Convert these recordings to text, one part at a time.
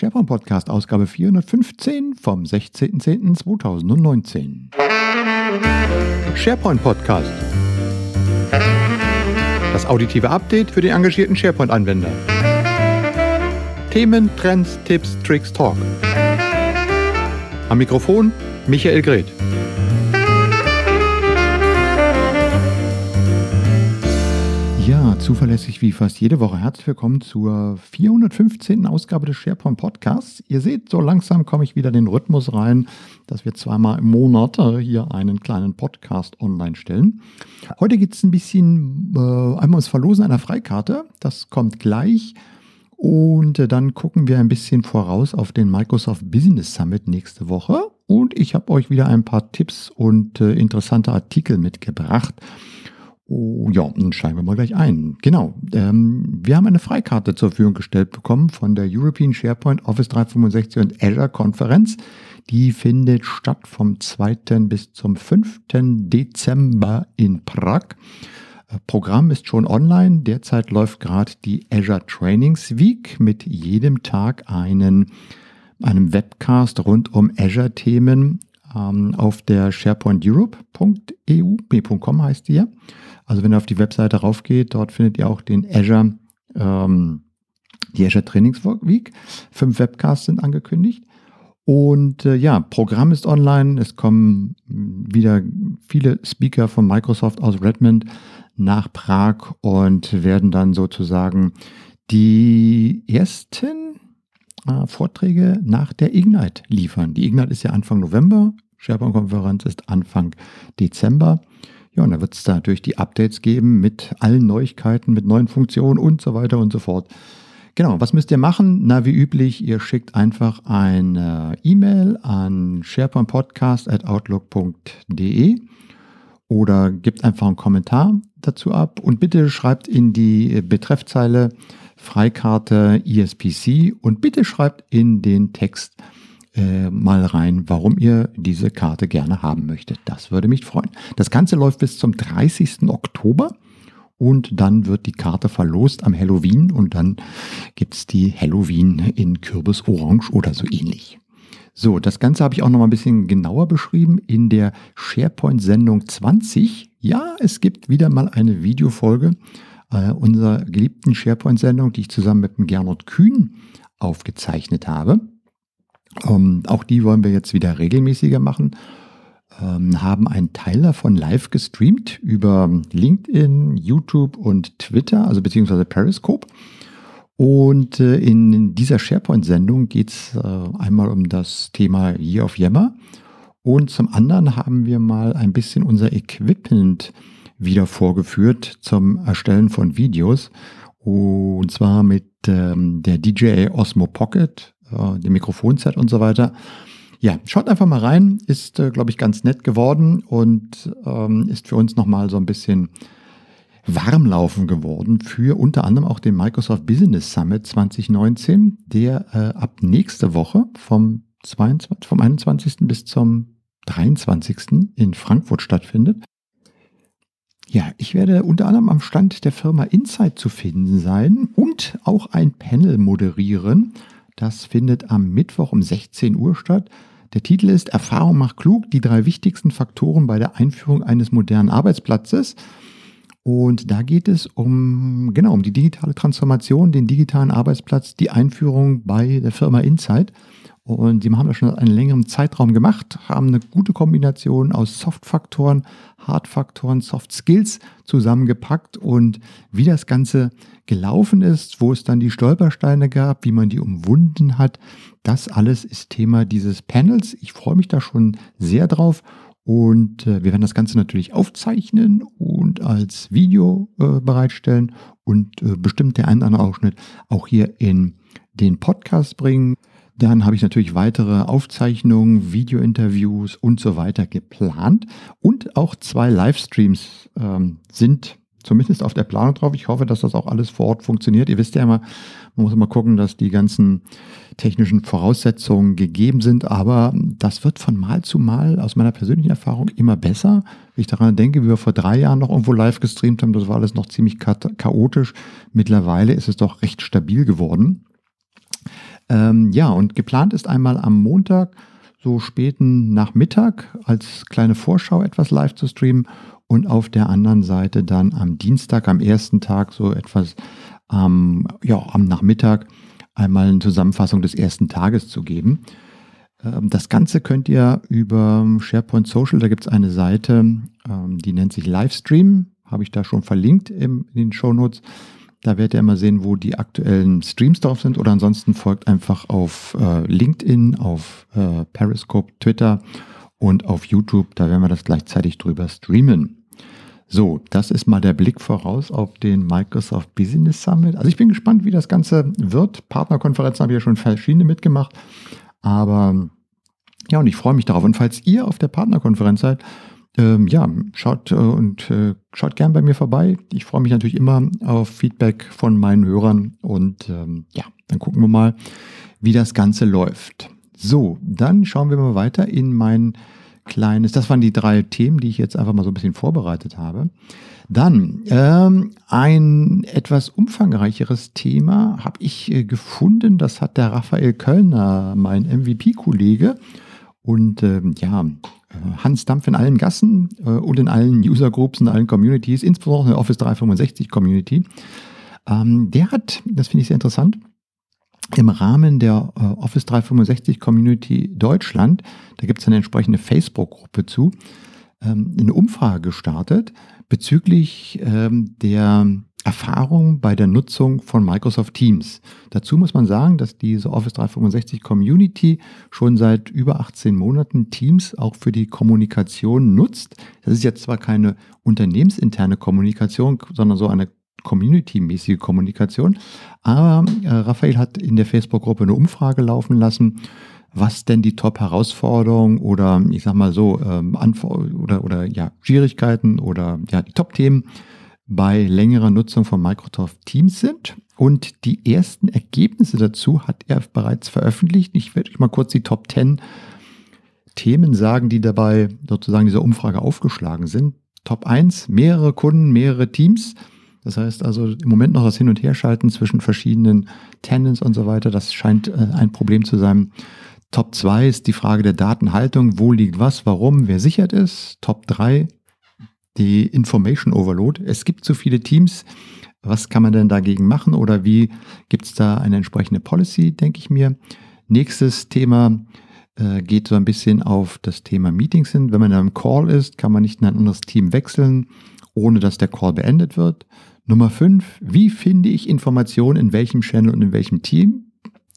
SharePoint Podcast, Ausgabe 415 vom 16.10.2019. SharePoint Podcast. Das auditive Update für den engagierten SharePoint-Anwender. Themen, Trends, Tipps, Tricks, Talk. Am Mikrofon Michael Greth. Zuverlässig wie fast jede Woche. Herzlich willkommen zur 415. Ausgabe des SharePoint Podcasts. Ihr seht, so langsam komme ich wieder in den Rhythmus rein, dass wir zweimal im Monat hier einen kleinen Podcast online stellen. Heute geht es ein bisschen äh, einmal ums Verlosen einer Freikarte. Das kommt gleich. Und äh, dann gucken wir ein bisschen voraus auf den Microsoft Business Summit nächste Woche. Und ich habe euch wieder ein paar Tipps und äh, interessante Artikel mitgebracht. Oh, ja, dann steigen wir mal gleich ein. Genau. Ähm, wir haben eine Freikarte zur Verfügung gestellt bekommen von der European SharePoint Office 365 und Azure Konferenz. Die findet statt vom 2. bis zum 5. Dezember in Prag. Äh, Programm ist schon online. Derzeit läuft gerade die Azure Trainings Week mit jedem Tag einen, einem Webcast rund um Azure-Themen ähm, auf der SharePointEurope.eu, heißt die ja. Also wenn ihr auf die Webseite raufgeht, dort findet ihr auch den Azure, ähm, die Azure Trainings Week. Fünf Webcasts sind angekündigt. Und äh, ja, Programm ist online. Es kommen wieder viele Speaker von Microsoft aus Redmond nach Prag und werden dann sozusagen die ersten äh, Vorträge nach der Ignite liefern. Die Ignite ist ja Anfang November, SharePoint-Konferenz ist Anfang Dezember. Ja, und da wird es da natürlich die Updates geben mit allen Neuigkeiten, mit neuen Funktionen und so weiter und so fort. Genau, was müsst ihr machen? Na, wie üblich, ihr schickt einfach eine E-Mail an sharepointpodcast.outlook.de oder gebt einfach einen Kommentar dazu ab und bitte schreibt in die Betreffzeile Freikarte ESPC und bitte schreibt in den Text äh, mal rein, warum ihr diese Karte gerne haben möchtet. Das würde mich freuen. Das Ganze läuft bis zum 30. Oktober und dann wird die Karte verlost am Halloween und dann gibt es die Halloween in Kürbis Orange oder so ähnlich. So, das Ganze habe ich auch noch mal ein bisschen genauer beschrieben in der SharePoint-Sendung 20. Ja, es gibt wieder mal eine Videofolge äh, unserer geliebten SharePoint-Sendung, die ich zusammen mit dem Gernot Kühn aufgezeichnet habe. Ähm, auch die wollen wir jetzt wieder regelmäßiger machen. Ähm, haben einen Teil davon live gestreamt über LinkedIn, YouTube und Twitter, also beziehungsweise Periscope. Und äh, in dieser SharePoint-Sendung geht es äh, einmal um das Thema Year of Yammer. Und zum anderen haben wir mal ein bisschen unser Equipment wieder vorgeführt zum Erstellen von Videos. Und zwar mit ähm, der DJI Osmo Pocket äh, dem Mikrofonset und so weiter. Ja, schaut einfach mal rein, ist, äh, glaube ich, ganz nett geworden und ähm, ist für uns nochmal so ein bisschen warmlaufen geworden für unter anderem auch den Microsoft Business Summit 2019, der äh, ab nächste Woche vom, 22, vom 21. bis zum 23. in Frankfurt stattfindet. Ja, ich werde unter anderem am Stand der Firma Insight zu finden sein und auch ein Panel moderieren das findet am Mittwoch um 16 Uhr statt. Der Titel ist Erfahrung macht klug, die drei wichtigsten Faktoren bei der Einführung eines modernen Arbeitsplatzes. Und da geht es um, genau, um die digitale Transformation, den digitalen Arbeitsplatz, die Einführung bei der Firma Insight. Und die haben das schon seit einem längeren Zeitraum gemacht, haben eine gute Kombination aus Soft-Faktoren, Hard-Faktoren, Soft-Skills zusammengepackt und wie das Ganze gelaufen ist, wo es dann die Stolpersteine gab, wie man die umwunden hat, das alles ist Thema dieses Panels. Ich freue mich da schon sehr drauf und äh, wir werden das Ganze natürlich aufzeichnen und als Video äh, bereitstellen und äh, bestimmt der ein oder andere Ausschnitt auch hier in den Podcast bringen. Dann habe ich natürlich weitere Aufzeichnungen, Videointerviews und so weiter geplant. Und auch zwei Livestreams ähm, sind zumindest auf der Planung drauf. Ich hoffe, dass das auch alles vor Ort funktioniert. Ihr wisst ja immer, man muss immer gucken, dass die ganzen technischen Voraussetzungen gegeben sind. Aber das wird von Mal zu Mal aus meiner persönlichen Erfahrung immer besser. Wenn ich daran denke, wie wir vor drei Jahren noch irgendwo live gestreamt haben, das war alles noch ziemlich chaotisch. Mittlerweile ist es doch recht stabil geworden. Ähm, ja, und geplant ist einmal am Montag, so späten Nachmittag, als kleine Vorschau etwas live zu streamen und auf der anderen Seite dann am Dienstag, am ersten Tag, so etwas ähm, ja, am Nachmittag einmal eine Zusammenfassung des ersten Tages zu geben. Ähm, das Ganze könnt ihr über SharePoint Social, da gibt es eine Seite, ähm, die nennt sich Livestream, habe ich da schon verlinkt in den Show Notes. Da werdet ihr immer sehen, wo die aktuellen Streams drauf sind oder ansonsten folgt einfach auf äh, LinkedIn, auf äh, Periscope, Twitter und auf YouTube. Da werden wir das gleichzeitig drüber streamen. So, das ist mal der Blick voraus auf den Microsoft Business Summit. Also ich bin gespannt, wie das Ganze wird. Partnerkonferenzen habe ich ja schon verschiedene mitgemacht. Aber ja, und ich freue mich darauf. Und falls ihr auf der Partnerkonferenz seid, ähm, ja, schaut äh, und äh, schaut gern bei mir vorbei. Ich freue mich natürlich immer auf Feedback von meinen Hörern und ähm, ja, dann gucken wir mal, wie das Ganze läuft. So, dann schauen wir mal weiter in mein kleines, das waren die drei Themen, die ich jetzt einfach mal so ein bisschen vorbereitet habe. Dann ähm, ein etwas umfangreicheres Thema habe ich äh, gefunden. Das hat der Raphael Kölner, mein MVP-Kollege, und ähm, ja, Hans Dampf in allen Gassen äh, und in allen User-Groups, in allen Communities, insbesondere in der Office 365 Community. Ähm, der hat, das finde ich sehr interessant, im Rahmen der äh, Office 365 Community Deutschland, da gibt es eine entsprechende Facebook-Gruppe zu, ähm, eine Umfrage gestartet bezüglich ähm, der Erfahrung bei der Nutzung von Microsoft Teams. Dazu muss man sagen, dass diese Office 365 Community schon seit über 18 Monaten Teams auch für die Kommunikation nutzt. Das ist jetzt zwar keine unternehmensinterne Kommunikation, sondern so eine Community-mäßige Kommunikation. Aber äh, Raphael hat in der Facebook-Gruppe eine Umfrage laufen lassen, was denn die Top-Herausforderungen oder ich sag mal so ähm, oder, oder ja, Schwierigkeiten oder ja, die Top-Themen bei längerer Nutzung von Microsoft Teams sind. Und die ersten Ergebnisse dazu hat er bereits veröffentlicht. Ich werde euch mal kurz die Top 10 Themen sagen, die dabei sozusagen dieser Umfrage aufgeschlagen sind. Top 1, mehrere Kunden, mehrere Teams. Das heißt also im Moment noch das Hin- und Herschalten zwischen verschiedenen Tenants und so weiter. Das scheint äh, ein Problem zu sein. Top 2 ist die Frage der Datenhaltung. Wo liegt was, warum, wer sichert ist. Top 3 die Information Overload. Es gibt zu viele Teams. Was kann man denn dagegen machen oder wie gibt es da eine entsprechende Policy, denke ich mir. Nächstes Thema äh, geht so ein bisschen auf das Thema Meetings hin. Wenn man in einem Call ist, kann man nicht in ein anderes Team wechseln, ohne dass der Call beendet wird. Nummer 5, wie finde ich Informationen in welchem Channel und in welchem Team?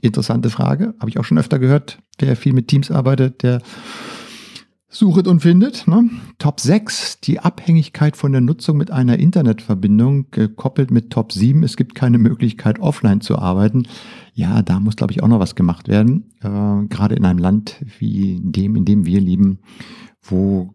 Interessante Frage, habe ich auch schon öfter gehört. Wer viel mit Teams arbeitet, der Suchet und findet. Ne? Top 6, die Abhängigkeit von der Nutzung mit einer Internetverbindung, gekoppelt mit Top 7, es gibt keine Möglichkeit, offline zu arbeiten. Ja, da muss, glaube ich, auch noch was gemacht werden. Äh, gerade in einem Land wie dem, in dem wir leben, wo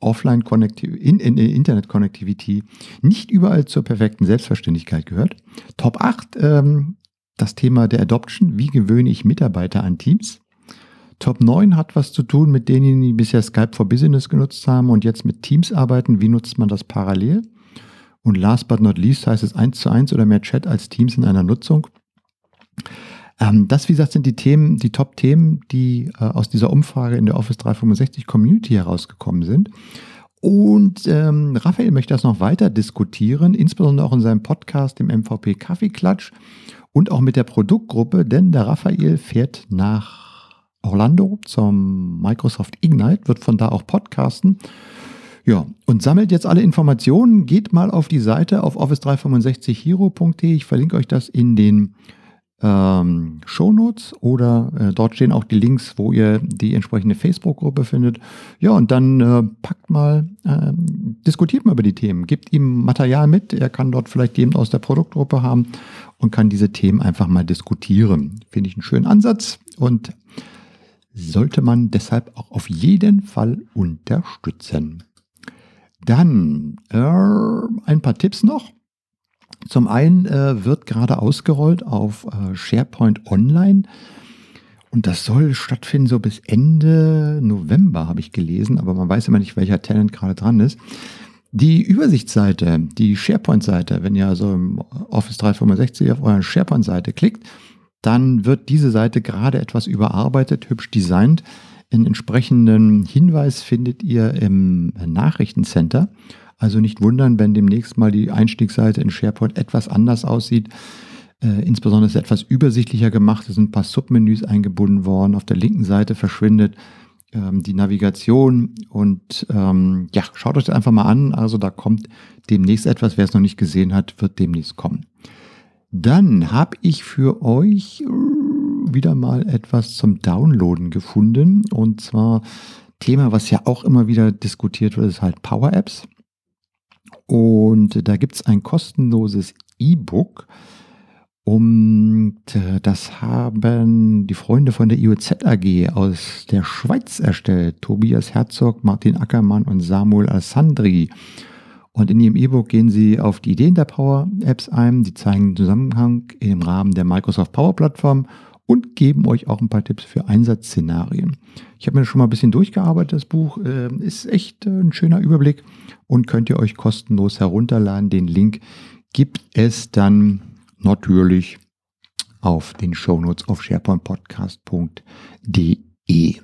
offline in, in, internet connectivity nicht überall zur perfekten Selbstverständlichkeit gehört. Top 8, ähm, das Thema der Adoption. Wie gewöhne ich Mitarbeiter an Teams? Top 9 hat was zu tun mit denen, die bisher Skype for Business genutzt haben und jetzt mit Teams arbeiten. Wie nutzt man das parallel? Und last but not least heißt es 1 zu 1 oder mehr Chat als Teams in einer Nutzung. Ähm, das, wie gesagt, sind die Themen, die Top-Themen, die äh, aus dieser Umfrage in der Office 365 Community herausgekommen sind. Und ähm, Raphael möchte das noch weiter diskutieren, insbesondere auch in seinem Podcast, dem MVP Kaffeeklatsch und auch mit der Produktgruppe, denn der Raphael fährt nach Orlando zum Microsoft Ignite, wird von da auch podcasten. Ja, und sammelt jetzt alle Informationen. Geht mal auf die Seite auf office365hero.de. Ich verlinke euch das in den ähm, Shownotes oder äh, dort stehen auch die Links, wo ihr die entsprechende Facebook-Gruppe findet. Ja, und dann äh, packt mal, äh, diskutiert mal über die Themen, gebt ihm Material mit. Er kann dort vielleicht jemand aus der Produktgruppe haben und kann diese Themen einfach mal diskutieren. Finde ich einen schönen Ansatz und sollte man deshalb auch auf jeden Fall unterstützen. Dann äh, ein paar Tipps noch. Zum einen äh, wird gerade ausgerollt auf äh, SharePoint Online und das soll stattfinden so bis Ende November, habe ich gelesen, aber man weiß immer nicht, welcher Tenant gerade dran ist. Die Übersichtsseite, die SharePoint-Seite, wenn ihr also im Office 365 auf eurer SharePoint-Seite klickt, dann wird diese Seite gerade etwas überarbeitet, hübsch designt. Einen entsprechenden Hinweis findet ihr im Nachrichtencenter. Also nicht wundern, wenn demnächst mal die Einstiegsseite in SharePoint etwas anders aussieht. Äh, insbesondere ist etwas übersichtlicher gemacht. Es sind ein paar Submenüs eingebunden worden. Auf der linken Seite verschwindet ähm, die Navigation und ähm, ja, schaut euch das einfach mal an. Also da kommt demnächst etwas. Wer es noch nicht gesehen hat, wird demnächst kommen. Dann habe ich für euch äh, wieder mal etwas zum Downloaden gefunden. Und zwar Thema, was ja auch immer wieder diskutiert wird, ist halt Power Apps. Und da gibt es ein kostenloses E-Book. Und das haben die Freunde von der IOZ AG aus der Schweiz erstellt. Tobias Herzog, Martin Ackermann und Samuel Alessandri. Und in ihrem E-Book gehen sie auf die Ideen der Power Apps ein, die zeigen den Zusammenhang im Rahmen der Microsoft Power Plattform und geben euch auch ein paar Tipps für Einsatzszenarien. Ich habe mir schon mal ein bisschen durchgearbeitet, das Buch äh, ist echt äh, ein schöner Überblick und könnt ihr euch kostenlos herunterladen. Den Link gibt es dann natürlich auf den Shownotes auf sharepointpodcast.de.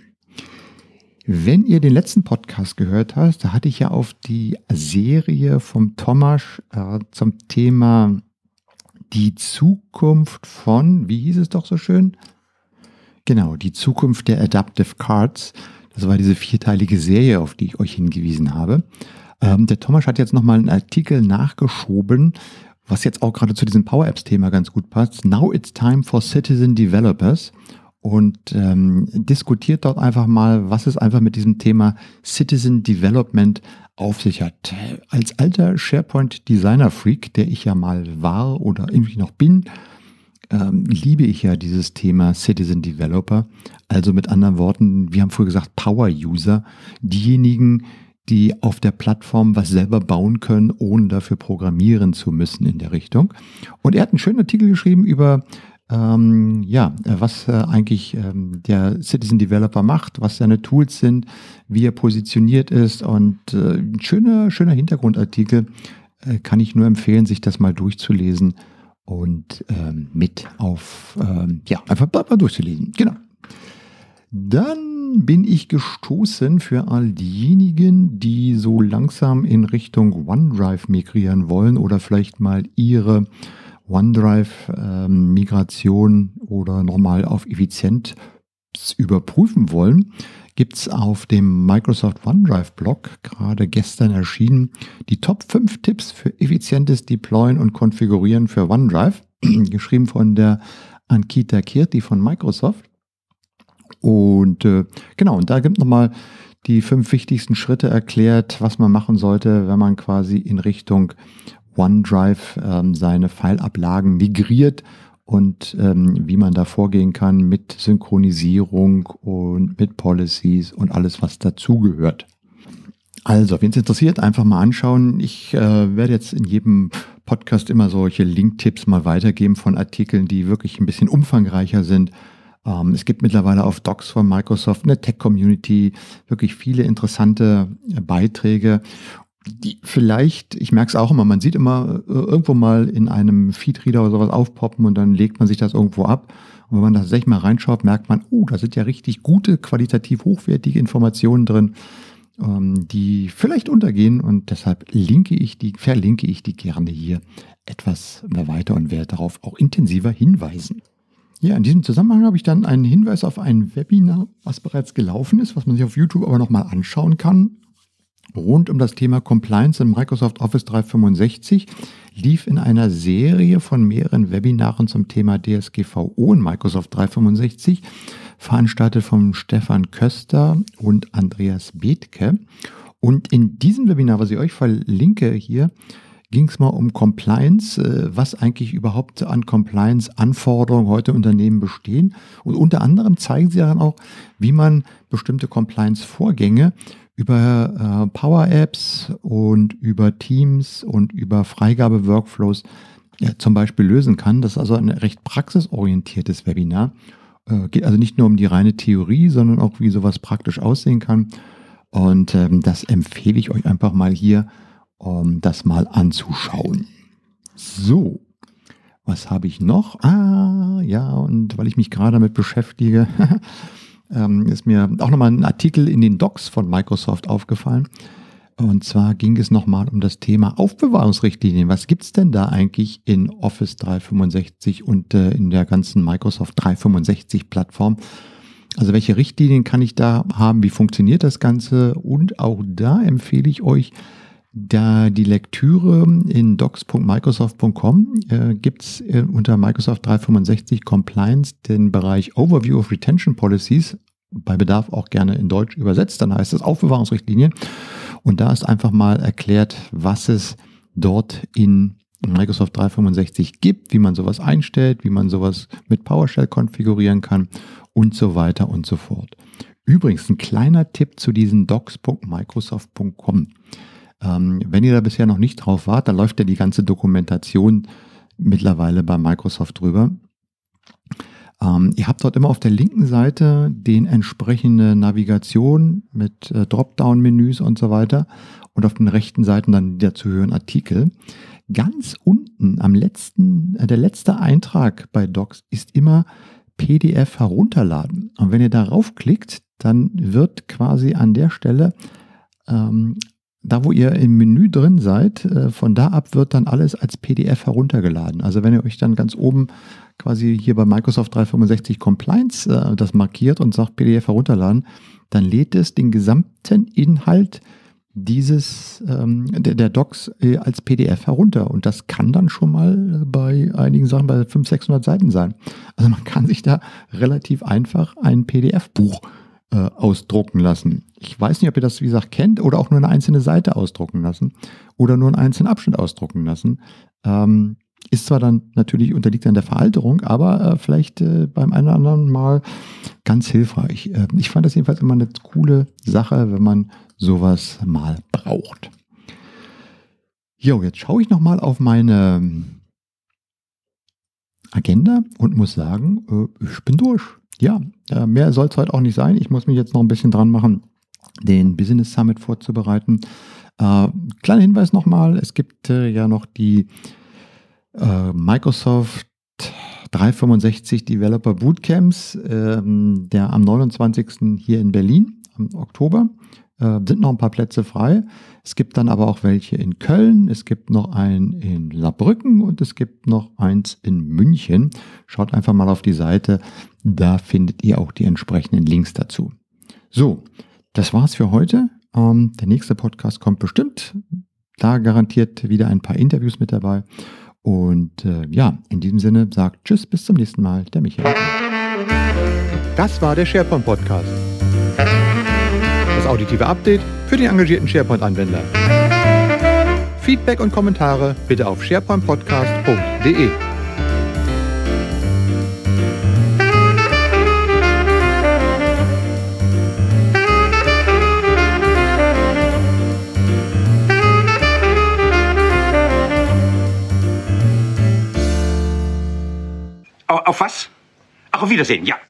Wenn ihr den letzten Podcast gehört habt, da hatte ich ja auf die Serie vom Thomas äh, zum Thema die Zukunft von, wie hieß es doch so schön? Genau, die Zukunft der Adaptive Cards. Das war diese vierteilige Serie, auf die ich euch hingewiesen habe. Ähm, der Thomas hat jetzt nochmal einen Artikel nachgeschoben, was jetzt auch gerade zu diesem Power Apps Thema ganz gut passt. Now it's time for citizen developers und ähm, diskutiert dort einfach mal, was es einfach mit diesem Thema Citizen Development auf sich hat. Als alter SharePoint Designer Freak, der ich ja mal war oder irgendwie noch bin, ähm, liebe ich ja dieses Thema Citizen Developer. Also mit anderen Worten, wir haben früher gesagt Power User, diejenigen, die auf der Plattform was selber bauen können, ohne dafür programmieren zu müssen in der Richtung. Und er hat einen schönen Artikel geschrieben über ähm, ja, äh, was äh, eigentlich ähm, der Citizen Developer macht, was seine Tools sind, wie er positioniert ist und äh, ein schöner, schöner Hintergrundartikel. Äh, kann ich nur empfehlen, sich das mal durchzulesen und ähm, mit auf, ähm, ja, einfach mal durchzulesen. Genau. Dann bin ich gestoßen für all diejenigen, die so langsam in Richtung OneDrive migrieren wollen oder vielleicht mal ihre OneDrive-Migration ähm, oder nochmal auf Effizienz überprüfen wollen, gibt es auf dem Microsoft OneDrive-Blog gerade gestern erschienen die Top 5 Tipps für effizientes Deployen und Konfigurieren für OneDrive, geschrieben von der Ankita Kirti von Microsoft. Und äh, genau, und da gibt nochmal die fünf wichtigsten Schritte erklärt, was man machen sollte, wenn man quasi in Richtung OneDrive ähm, seine Fileablagen migriert und ähm, wie man da vorgehen kann mit Synchronisierung und mit Policies und alles, was dazugehört. Also, wen es interessiert, einfach mal anschauen. Ich äh, werde jetzt in jedem Podcast immer solche Link-Tipps mal weitergeben von Artikeln, die wirklich ein bisschen umfangreicher sind. Ähm, es gibt mittlerweile auf Docs von Microsoft eine Tech-Community, wirklich viele interessante Beiträge die vielleicht, ich merke es auch immer, man sieht immer äh, irgendwo mal in einem Feedreader oder sowas aufpoppen und dann legt man sich das irgendwo ab. Und wenn man da tatsächlich mal reinschaut, merkt man, oh, da sind ja richtig gute, qualitativ hochwertige Informationen drin, ähm, die vielleicht untergehen und deshalb linke ich die, verlinke ich die gerne hier etwas weiter und werde darauf auch intensiver hinweisen. Ja, in diesem Zusammenhang habe ich dann einen Hinweis auf ein Webinar, was bereits gelaufen ist, was man sich auf YouTube aber nochmal anschauen kann rund um das Thema Compliance in Microsoft Office 365 lief in einer Serie von mehreren Webinaren zum Thema DSGVO in Microsoft 365, veranstaltet von Stefan Köster und Andreas Bethke. Und in diesem Webinar, was ich euch verlinke hier, ging es mal um Compliance, äh, was eigentlich überhaupt an Compliance-Anforderungen heute Unternehmen bestehen. Und unter anderem zeigen sie dann auch, wie man bestimmte Compliance-Vorgänge über äh, Power Apps und über Teams und über Freigabe-Workflows ja, zum Beispiel lösen kann. Das ist also ein recht praxisorientiertes Webinar. Äh, geht also nicht nur um die reine Theorie, sondern auch, wie sowas praktisch aussehen kann. Und ähm, das empfehle ich euch einfach mal hier, um das mal anzuschauen. So, was habe ich noch? Ah, ja, und weil ich mich gerade damit beschäftige, ähm, ist mir auch nochmal ein Artikel in den Docs von Microsoft aufgefallen. Und zwar ging es nochmal um das Thema Aufbewahrungsrichtlinien. Was gibt's denn da eigentlich in Office 365 und äh, in der ganzen Microsoft 365 Plattform? Also welche Richtlinien kann ich da haben? Wie funktioniert das Ganze? Und auch da empfehle ich euch, da die Lektüre in docs.microsoft.com äh, gibt's äh, unter Microsoft 365 Compliance den Bereich Overview of Retention Policies, bei Bedarf auch gerne in Deutsch übersetzt, dann heißt es Aufbewahrungsrichtlinien. Und da ist einfach mal erklärt, was es dort in Microsoft 365 gibt, wie man sowas einstellt, wie man sowas mit PowerShell konfigurieren kann und so weiter und so fort. Übrigens ein kleiner Tipp zu diesen docs.microsoft.com. Ähm, wenn ihr da bisher noch nicht drauf wart, da läuft ja die ganze Dokumentation mittlerweile bei Microsoft drüber. Ähm, ihr habt dort immer auf der linken Seite den entsprechende Navigation mit äh, Dropdown-Menüs und so weiter und auf den rechten Seiten dann die dazu hören Artikel. Ganz unten am letzten, äh, der letzte Eintrag bei Docs ist immer PDF herunterladen. Und wenn ihr darauf klickt, dann wird quasi an der Stelle ähm, da wo ihr im Menü drin seid, äh, von da ab wird dann alles als PDF heruntergeladen. Also wenn ihr euch dann ganz oben quasi hier bei Microsoft 365 Compliance äh, das markiert und sagt PDF herunterladen, dann lädt es den gesamten Inhalt dieses ähm, der, Docs äh, als PDF herunter und das kann dann schon mal bei einigen Sachen bei 500, 600 Seiten sein. Also man kann sich da relativ einfach ein PDF-Buch ausdrucken lassen. Ich weiß nicht, ob ihr das, wie gesagt, kennt oder auch nur eine einzelne Seite ausdrucken lassen oder nur einen einzelnen Abschnitt ausdrucken lassen. Ähm, ist zwar dann natürlich unterliegt an der Veralterung, aber äh, vielleicht äh, beim einen oder anderen Mal ganz hilfreich. Äh, ich fand das jedenfalls immer eine coole Sache, wenn man sowas mal braucht. Jo, jetzt schaue ich nochmal auf meine Agenda und muss sagen, äh, ich bin durch. Ja, äh, mehr soll es heute auch nicht sein. Ich muss mich jetzt noch ein bisschen dran machen, den Business Summit vorzubereiten. Äh, kleiner Hinweis nochmal, es gibt äh, ja noch die äh, Microsoft 365 Developer Bootcamps, ähm, der am 29. hier in Berlin, im Oktober. Äh, sind noch ein paar Plätze frei. Es gibt dann aber auch welche in Köln, es gibt noch einen in Saarbrücken und es gibt noch eins in München. Schaut einfach mal auf die Seite, da findet ihr auch die entsprechenden Links dazu. So, das war's für heute. Ähm, der nächste Podcast kommt bestimmt. Da garantiert wieder ein paar Interviews mit dabei. Und äh, ja, in diesem Sinne sagt Tschüss, bis zum nächsten Mal, der Michael. Das war der SharePoint Podcast das auditive Update für den engagierten SharePoint-Anwender. Feedback und Kommentare bitte auf sharepointpodcast.de. Auf was? Auf Wiedersehen, ja.